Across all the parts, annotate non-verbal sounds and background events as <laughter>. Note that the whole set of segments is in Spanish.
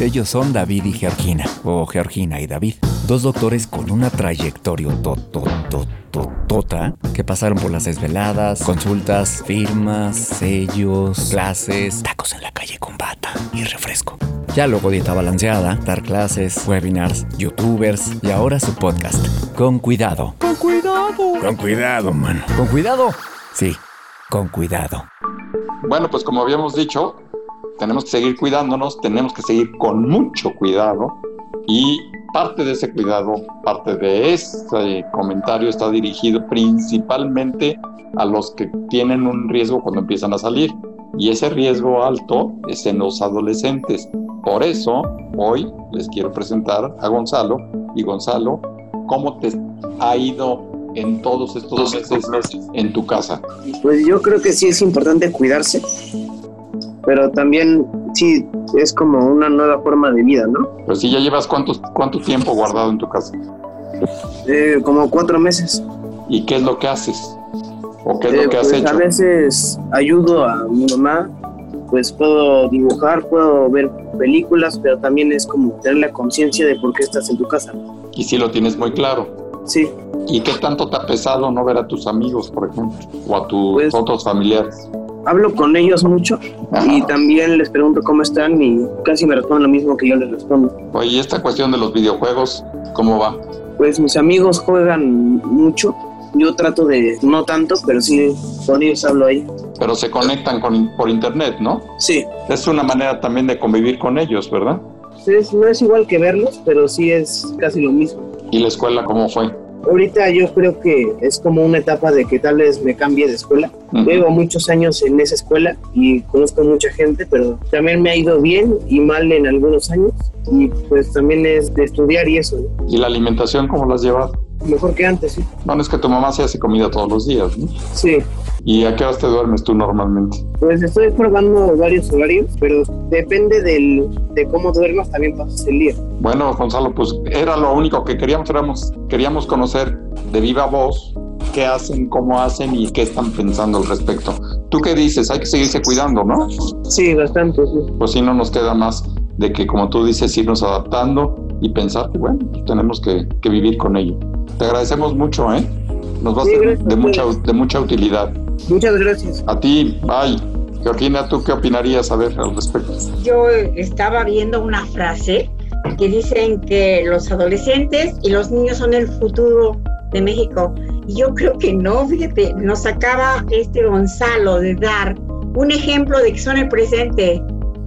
Ellos son David y Georgina, o Georgina y David, dos doctores con una trayectoria tota que pasaron por las desveladas, consultas, firmas, sellos, clases, tacos en la calle con bata y refresco. Ya luego dieta balanceada, dar clases, webinars, youtubers y ahora su podcast. Con cuidado. Con cuidado. Con cuidado, mano. ¿Con cuidado? Sí, con cuidado. Bueno, pues como habíamos dicho, tenemos que seguir cuidándonos, tenemos que seguir con mucho cuidado y parte de ese cuidado, parte de ese comentario está dirigido principalmente a los que tienen un riesgo cuando empiezan a salir. Y ese riesgo alto es en los adolescentes. Por eso, hoy les quiero presentar a Gonzalo. Y Gonzalo, ¿cómo te ha ido en todos estos meses en tu casa? Pues yo creo que sí es importante cuidarse, pero también sí es como una nueva forma de vida, ¿no? Pues sí, ya llevas cuánto, cuánto tiempo guardado en tu casa. Eh, como cuatro meses. ¿Y qué es lo que haces? ¿O qué es lo Eh, que has pues, hecho? A veces ayudo a mi mamá, pues puedo dibujar, puedo ver películas, pero también es como tener la conciencia de por qué estás en tu casa. Y sí lo tienes muy claro. Sí, ¿Y qué tanto te ha pesado no ver a tus amigos, por ejemplo? O a tus Pues- otros familiares. Hablo con ellos mucho Ajá. y también les pregunto cómo están y casi me responden lo mismo que yo les respondo. Oye, ¿y esta cuestión de los videojuegos, ¿cómo va? Pues mis amigos juegan mucho, yo trato de no tanto, pero sí con ellos hablo ahí. Pero se conectan con, por internet, ¿no? Sí, Es una manera también de convivir con ellos, ¿verdad? es- no es igual que verlos, pero sí es casi lo mismo. ¿Y la escuela cómo fue? Ahorita yo creo que es como una etapa de que tal vez me cambie de escuela. Llevo muchos años en esa escuela y conozco mucha gente, pero también me ha ido bien y mal en algunos años. Y pues también es de estudiar y eso, ¿no? ¿Y la alimentación cómo la has llevado? mejor que antes, sí. No, no es que tu mamá se hace comida todos los días, ¿no? Sí, ¿Y a qué horas te duermes tú normalmente? pues estoy probando varios horarios, pero depende del, de cómo duermas también pasas el día. Bueno, Gonzalo, pues era lo único que queríamos, éramos- queríamos conocer de viva voz qué hacen, cómo hacen y qué están pensando al respecto. ¿Tú qué dices? Hay que seguirse cuidando, ¿no? Sí, bastante, sí. Pues sí, no nos queda más de que, como tú dices, irnos adaptando y pensar que, bueno, tenemos que, que vivir con ello. Te agradecemos mucho, ¿eh? Nos va a Sí, ser gracias de a mucha, de mucha utilidad. Muchas gracias. A ti, bye. Georgina, ¿tú qué opinarías a ver al respecto? Yo estaba viendo una frase que dicen que los adolescentes y los niños son el futuro de México. Y yo creo que no, fíjate, nos acaba este Gonzalo de dar un ejemplo de que son el presente.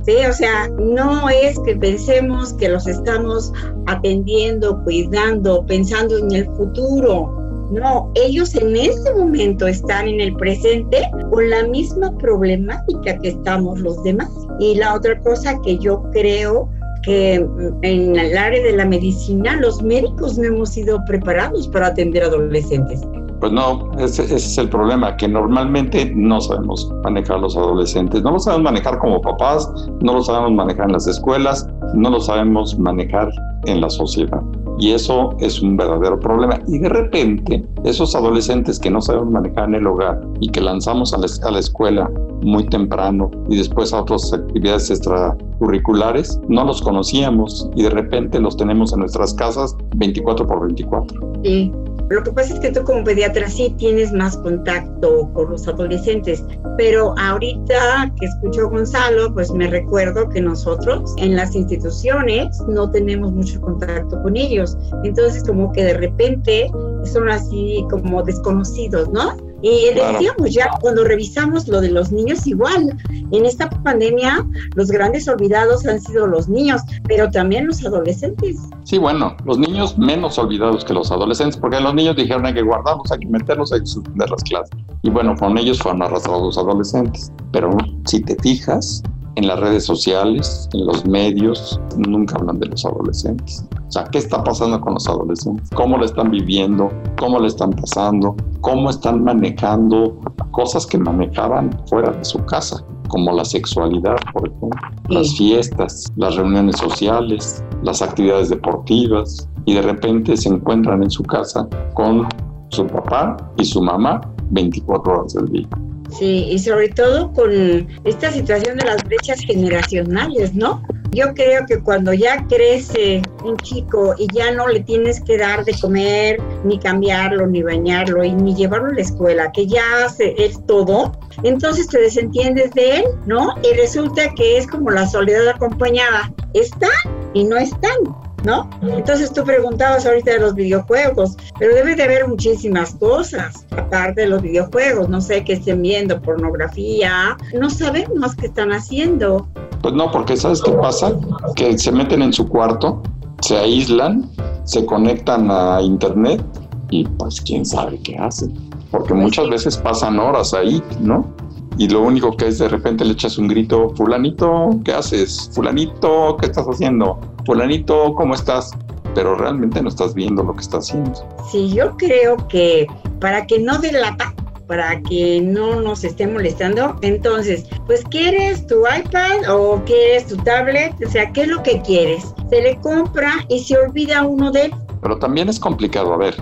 Sí, o sea, no es que pensemos que los estamos atendiendo, cuidando, pensando en el futuro. No, ellos en este momento están en el presente con la misma problemática que estamos los demás. Y la otra cosa que yo creo que mm, en el área de la medicina los médicos no hemos sido preparados para atender adolescentes. Pues no, ese, ese es el problema, que normalmente no sabemos manejar a los adolescentes, no lo sabemos manejar como papás, no lo sabemos manejar en las escuelas, no lo sabemos manejar en la sociedad. Y eso es un verdadero problema. Y de repente, esos adolescentes que no sabemos manejar en el hogar y que lanzamos a la, a la escuela muy temprano y después a otras actividades extracurriculares, no los conocíamos y de repente los tenemos en nuestras casas 24 por 24. Sí. Lo que pasa es que tú como pediatra sí tienes más contacto con los adolescentes, pero ahorita que escucho Gonzalo, pues me recuerdo que nosotros en las instituciones no tenemos mucho contacto con ellos. Entonces como que de repente son así como desconocidos, ¿no? Y Claro. decíamos ya, cuando revisamos lo de los niños, igual, en esta pandemia los grandes olvidados han sido los niños, pero también los adolescentes. Sí, bueno, los niños menos olvidados que los adolescentes, porque los niños dijeron hay que guardarlos, hay que meterlos, hay que suspender las clases. Y bueno, con ellos fueron arrastrados los adolescentes. Pero si te fijas, en las redes sociales, en los medios, nunca hablan de los adolescentes. O sea, ¿qué está pasando con los adolescentes? ¿Cómo lo están viviendo? ¿Cómo lo están pasando? ¿Cómo están manejando cosas que manejaban fuera de su casa? Como la sexualidad, por ejemplo, las Sí. fiestas, las reuniones sociales, las actividades deportivas, y de repente se encuentran en su casa con su papá y su mamá 24 horas del día. Sí, y sobre todo con esta situación de las brechas generacionales, ¿no? Yo creo que cuando ya crece un chico y ya no le tienes que dar de comer, ni cambiarlo, ni bañarlo, y ni llevarlo a la escuela, que ya hace es todo, entonces te desentiendes de él, ¿no? Y resulta que es como la soledad acompañada. Están y no están. ¿No? Entonces tú preguntabas ahorita de los videojuegos, pero debe de haber muchísimas cosas aparte de los videojuegos, no sé, que estén viendo pornografía, no sabemos qué están haciendo. Pues no, porque ¿sabes qué pasa? Que se meten en su cuarto, se aíslan, se conectan a internet y pues quién sabe qué hacen. Porque pues muchas veces pasan horas ahí, ¿no? y lo único que es de repente le echas un grito, fulanito, ¿qué haces? Fulanito, ¿qué estás haciendo? Fulanito, ¿cómo estás? Pero realmente no estás viendo lo que está haciendo. Sí, yo creo que para que no delata, para que no nos esté molestando, entonces, pues ¿quieres tu iPad o quieres tu tablet? O sea, ¿qué es lo que quieres? Se le compra y se olvida uno de él. Pero también es complicado, a ver,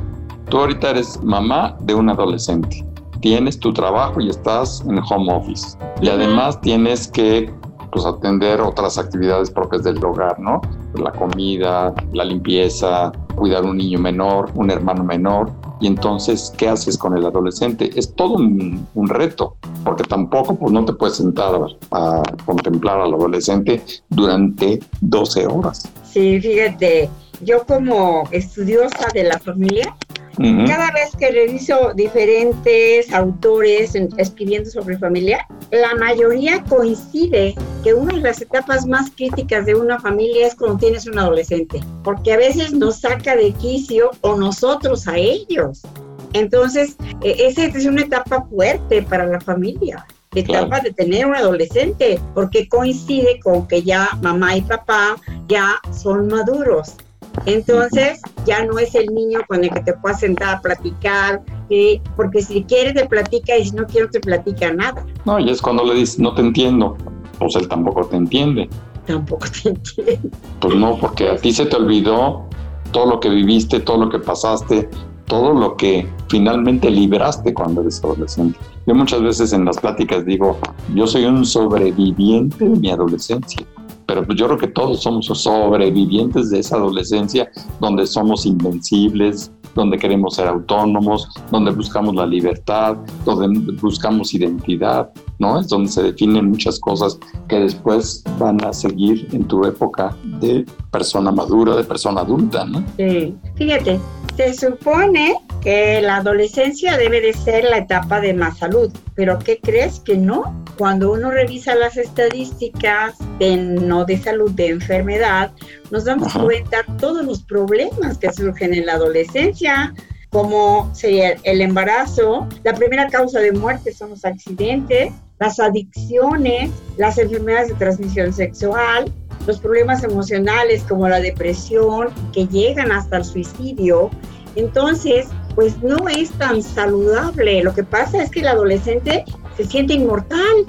tú ahorita eres mamá de un adolescente tienes tu trabajo y estás en home office. Y además tienes que pues, atender otras actividades propias del hogar, ¿no? La comida, la limpieza, cuidar un niño menor, un hermano menor. Y entonces, ¿qué haces con el adolescente? Es todo un, un reto, porque tampoco pues, no te puedes sentar a contemplar al adolescente durante 12 horas. Sí, fíjate, yo como estudiosa de la familia, cada vez que reviso diferentes autores escribiendo sobre familia, la mayoría coincide que una de las etapas más críticas de una familia es cuando tienes un adolescente, porque a veces nos saca de quicio o nosotros a ellos. Entonces, e, esa es una etapa fuerte para la familia etapa de tener un adolescente, porque coincide con que ya mamá y papá ya son maduros. Entonces ya no es el niño con el que te puedas sentar a platicar, porque si quiere te platica y si no quiere te platica nada. No, y es cuando le dices, no te entiendo, pues él tampoco te entiende. Tampoco te entiende. Pues no, porque a ti se te olvidó todo lo que viviste, todo lo que pasaste, todo lo que finalmente libraste cuando eres adolescente. Yo muchas veces en las pláticas digo, yo soy un sobreviviente de mi adolescencia pero pues yo creo que todos somos sobrevivientes de esa adolescencia donde somos invencibles, donde queremos ser autónomos, donde buscamos la libertad, donde buscamos identidad, ¿no? Es donde se definen muchas cosas que después van a seguir en tu época de persona madura, de persona adulta, ¿no? Sí, fíjate, se supone que la adolescencia debe de ser la etapa de más salud, pero ¿qué crees que no? Cuando uno revisa las estadísticas de no de salud, de enfermedad, nos damos cuenta todos los problemas que surgen en la adolescencia, como sería el embarazo, la primera causa de muerte son los accidentes, las adicciones, las enfermedades de transmisión sexual, los problemas emocionales como la depresión, que llegan hasta el suicidio. Entonces, pues no es tan saludable. Lo que pasa es que el adolescente se siente inmortal.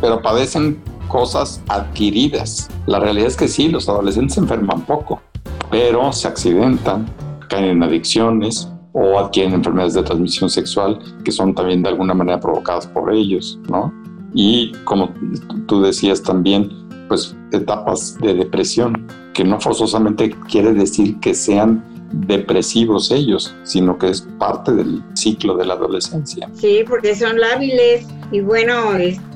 Pero padecen cosas adquiridas. La realidad es que sí, los adolescentes se enferman poco, pero se accidentan, caen en adicciones o adquieren enfermedades de transmisión sexual que son también de alguna manera provocadas por ellos, ¿no? Y como tú decías también, pues etapas de depresión, que no forzosamente quiere decir que sean depresivos ellos, sino que es parte del ciclo de la adolescencia. Sí, porque son lábiles y bueno,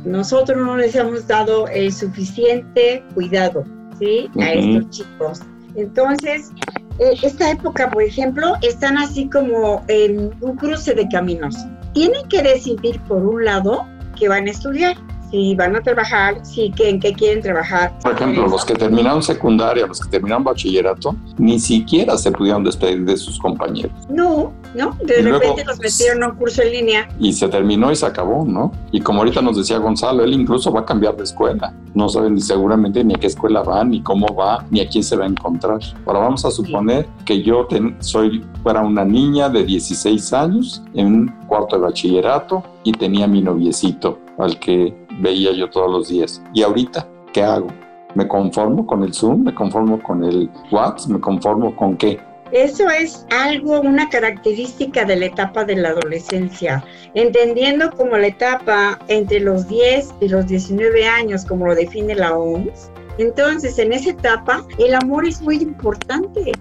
nosotros no les hemos dado el suficiente cuidado, ¿sí? A estos chicos. Entonces, eh, esta época, por ejemplo, están así como en un cruce de caminos. Tienen que decidir por un lado que van a estudiar si van a trabajar, si en qué quieren trabajar. Por ejemplo, los que terminaron secundaria, los que terminaron bachillerato, ni siquiera se pudieron despedir de sus compañeros. No, no, de repente los metieron a un curso en línea. Y se terminó y se acabó, ¿no? Y como ahorita nos decía Gonzalo, él incluso va a cambiar de escuela. No saben ni seguramente ni a qué escuela va, ni cómo va, ni a quién se va a encontrar. Ahora vamos a suponer que yo soy, fuera una niña de 16 años en un cuarto de bachillerato y tenía mi noviecito al que veía yo todos los días. ¿Y ahorita qué hago? ¿Me conformo con el Zoom? ¿Me conformo con el WhatsApp? ¿Me conformo con qué? Eso es algo, una característica de la etapa de la adolescencia, entendiendo como la etapa entre los 10 y los 19 años, como lo define la OMS. Entonces, en esa etapa, el amor es muy importante.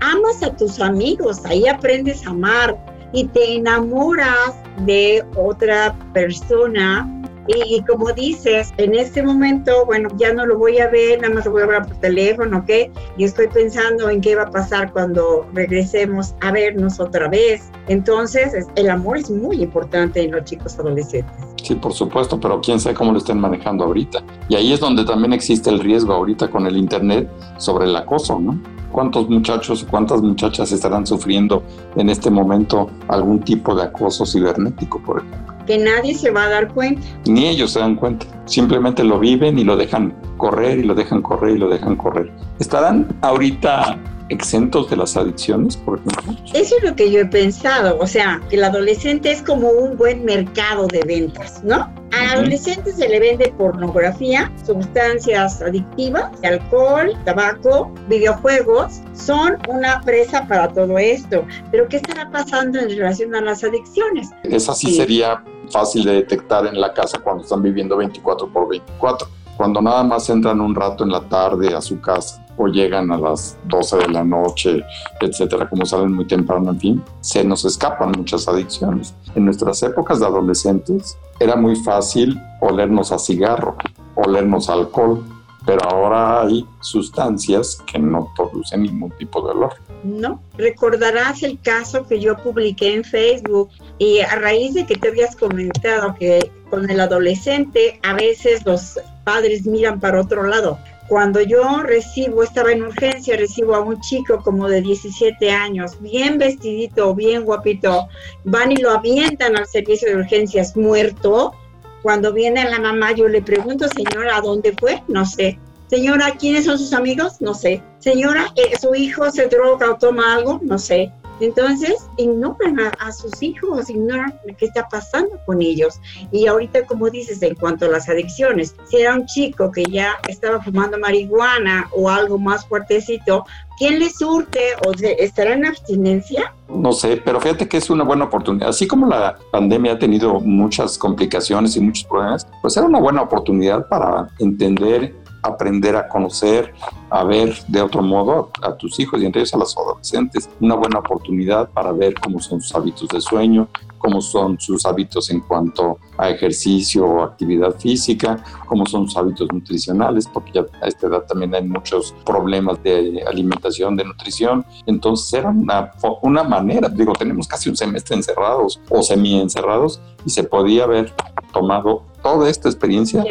Amas a tus amigos, ahí aprendes a amar y te enamoras de otra persona y, como dices, en este momento, bueno, ya no lo voy a ver, nada más lo voy a hablar por teléfono, ¿ok? Y estoy pensando en qué va a pasar cuando regresemos a vernos otra vez. Entonces, el amor es muy importante en los chicos adolescentes. Sí, por supuesto, pero quién sabe cómo lo estén manejando ahorita. Y ahí es donde también existe el riesgo ahorita con el Internet sobre el acoso, ¿no? ¿Cuántos muchachos o cuántas muchachas estarán sufriendo en este momento algún tipo de acoso cibernético, por ejemplo? que nadie se va a dar cuenta. Ni ellos se dan cuenta, simplemente lo viven y lo dejan correr y lo dejan correr y lo dejan correr. ¿Estarán ahorita exentos de las adicciones, por ejemplo? Eso es lo que yo he pensado, o sea, que el adolescente es como un buen mercado de ventas, ¿no? Al adolescente se le vende pornografía, sustancias adictivas, alcohol, tabaco, videojuegos, son una presa para todo esto. Pero ¿qué estará pasando en relación a las adicciones? Esa sí, sería fácil de detectar en la casa cuando están viviendo 24 por 24. Cuando nada más entran un rato en la tarde a su casa o llegan a las 12 de la noche, etcétera, como salen muy temprano, en fin, se nos escapan muchas adicciones. En nuestras épocas de adolescentes era muy fácil olernos a cigarro, olernos alcohol, pero ahora hay sustancias que no producen ningún tipo de olor. No, recordarás el caso que yo publiqué en Facebook y a raíz de que te habías comentado que con el adolescente a veces los padres miran para otro lado. Cuando yo recibo, estaba en urgencia, recibo a un chico como de 17 años, bien vestidito, bien guapito, van y lo avientan al servicio de urgencias muerto. Cuando viene la mamá, yo le pregunto, señora, ¿a dónde fue? No sé. Señora, ¿quiénes son sus amigos? No sé. Señora, eh, ¿su hijo se droga o toma algo? No sé. Entonces, ignoran a, sus hijos, ignoran qué está pasando con ellos. Y ahorita, como dices, en cuanto a las adicciones, si era un chico que ya estaba fumando marihuana o algo más fuertecito, ¿quién le surte o estará en abstinencia? No sé, pero fíjate que es una buena oportunidad. Así como la pandemia ha tenido muchas complicaciones y muchos problemas, pues era una buena oportunidad para entender aprender a conocer, a ver de otro modo a, tus hijos y entre ellos a los adolescentes. Una buena oportunidad para ver cómo son sus hábitos de sueño, cómo son sus hábitos en cuanto a ejercicio o actividad física, cómo son sus hábitos nutricionales, porque ya a esta edad también hay muchos problemas de alimentación, de nutrición. Entonces era una, una manera, digo, tenemos casi un semestre encerrados o semi encerrados y se podía haber tomado toda esta experiencia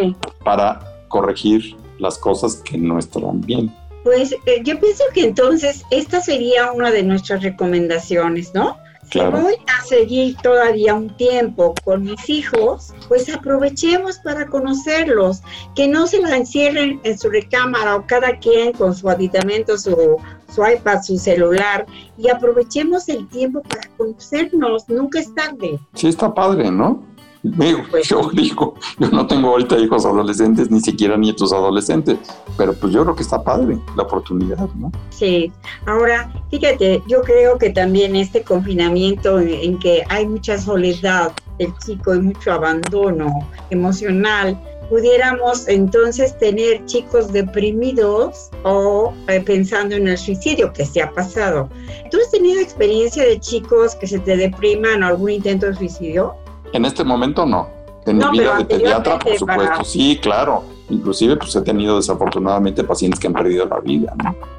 para corregir las cosas que no estarán bien. Pues eh, yo pienso que entonces esta sería una de nuestras recomendaciones, ¿no? Si voy a seguir todavía un tiempo con mis hijos, pues aprovechemos para conocerlos, que no se la encierren en su recámara o cada quien con su aditamento, su, su iPad, su celular, y aprovechemos el tiempo para conocernos, nunca es tarde. Sí, está padre, ¿no? <laughs> Yo digo, yo no tengo ahorita hijos adolescentes, ni siquiera nietos adolescentes, pero pues yo creo que está padre la oportunidad, ¿no? Sí, ahora, fíjate, yo creo que también este confinamiento en, que hay mucha soledad del chico y mucho abandono emocional, pudiéramos entonces tener chicos deprimidos o eh, pensando en el suicidio que se ha pasado. ¿Tú has tenido experiencia de chicos que se te depriman o algún intento de suicidio? En este momento no. En mi vida de pediatra, por supuesto, sí, claro. Inclusive, pues he tenido desafortunadamente pacientes que han perdido la vida.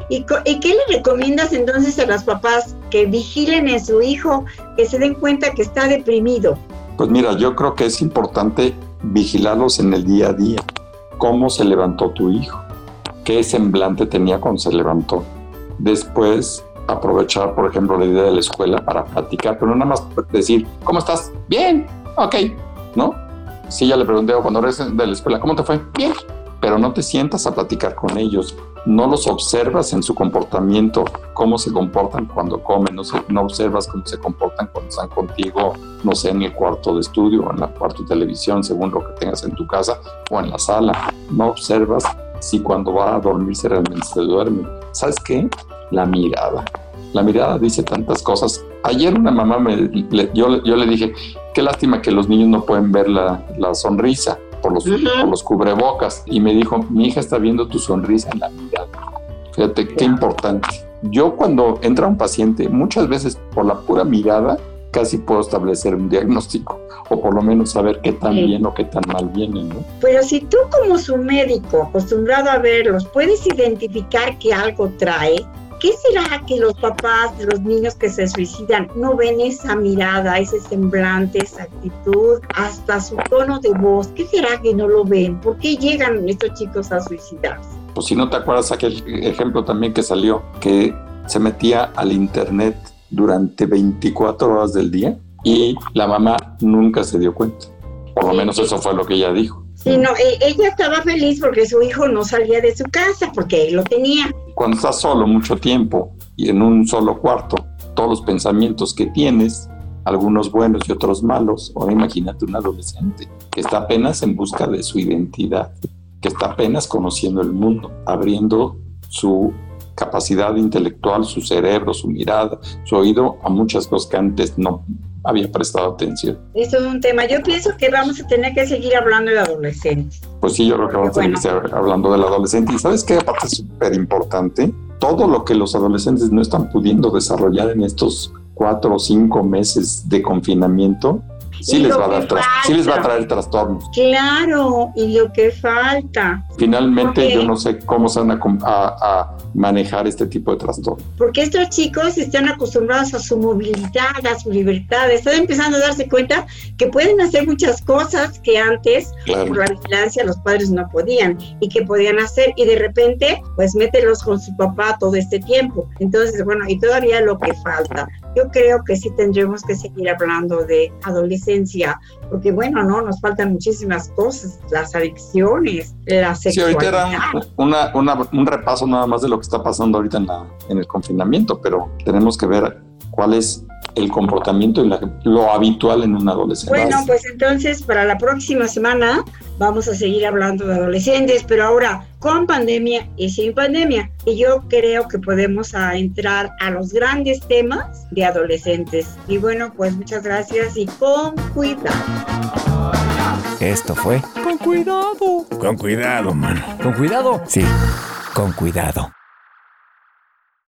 ¿Y, ¿Y qué le recomiendas entonces a los papás que vigilen a su hijo, que se den cuenta que está deprimido? Pues mira, yo creo que es importante vigilarlos en el día a día. ¿Cómo se levantó tu hijo? ¿Qué semblante tenía cuando se levantó? Después, aprovechar, por ejemplo, la idea de la escuela para platicar, pero no nada más decir, ¿cómo estás? Bien, ok, ¿no? Sí, ya le pregunté cuando eres de la escuela, ¿cómo te fue? Bien, pero no te sientas a platicar con ellos, no los observas en su comportamiento, cómo se comportan cuando comen, no, no observas cómo se comportan cuando están contigo, no sé, en el cuarto de estudio o en la cuarto de televisión, según lo que tengas en tu casa o en la sala, no observas si cuando va a dormirse realmente se duerme. ¿Sabes qué? La mirada. La mirada dice tantas cosas. Ayer una mamá me, yo, yo le dije, qué lástima que los niños no pueden ver la, la sonrisa por los, por los cubrebocas. Y me dijo, mi hija está viendo tu sonrisa en la mirada. Fíjate qué importante. Yo cuando entra un paciente, muchas veces por la pura mirada, casi puedo establecer un diagnóstico o por lo menos saber qué tan bien o qué tan mal viene, ¿no? Pero si tú como su médico, acostumbrado a verlos, puedes identificar que algo trae, ¿qué será que los papás de los niños que se suicidan no ven esa mirada, ese semblante, esa actitud, hasta su tono de voz? ¿Qué será que no lo ven? ¿Por qué llegan estos chicos a suicidarse? Pues si no te acuerdas aquel ejemplo también que salió, que se metía al internet durante 24 horas del día y la mamá nunca se dio cuenta. Por lo menos eso fue lo que ella dijo. Sí, no, e, ella estaba feliz porque su hijo no salía de su casa, porque él lo tenía. Cuando estás solo mucho tiempo y en un solo cuarto, todos los pensamientos que tienes, algunos buenos y otros malos, ahora imagínate un adolescente que está apenas en busca de su identidad, que está apenas conociendo el mundo, abriendo su capacidad intelectual, su cerebro, su mirada, su oído a muchas cosas que antes no había prestado atención. Eso es un tema. Yo pienso que vamos a tener que seguir hablando de adolescentes. Pues sí, yo creo que vamos a tener que seguir hablando del adolescente. Y sabes qué, aparte es súper importante, todo lo que los adolescentes no están pudiendo desarrollar en estos cuatro o cinco meses de confinamiento, sí les, va a dar sí les va a traer trastornos. Claro, y lo que falta. Finalmente, yo no sé cómo se van a, manejar este tipo de trastornos. Porque estos chicos están acostumbrados a su movilidad, a su libertad, están empezando a darse cuenta que pueden hacer muchas cosas que antes, por la vigilancia, los padres no podían y que podían hacer, y de repente, pues mételos con su papá todo este tiempo. Entonces, bueno, y todavía lo que falta. Yo creo que sí tendremos que seguir hablando de adolescencia, porque bueno, no, nos faltan muchísimas cosas, las adicciones, la sexualidad. Sí, ahorita era un repaso nada más de lo que está pasando ahorita en, la, en el confinamiento, pero tenemos que ver cuál es el comportamiento y lo habitual en un adolescente. Bueno, pues entonces para la próxima semana vamos a seguir hablando de adolescentes, pero ahora con pandemia y sin pandemia. Y yo creo que podemos entrar a los grandes temas de adolescentes. Y bueno, pues muchas gracias y con cuidado. Esto fue Con cuidado. Con cuidado, mano. ¿Con cuidado? Sí, con cuidado.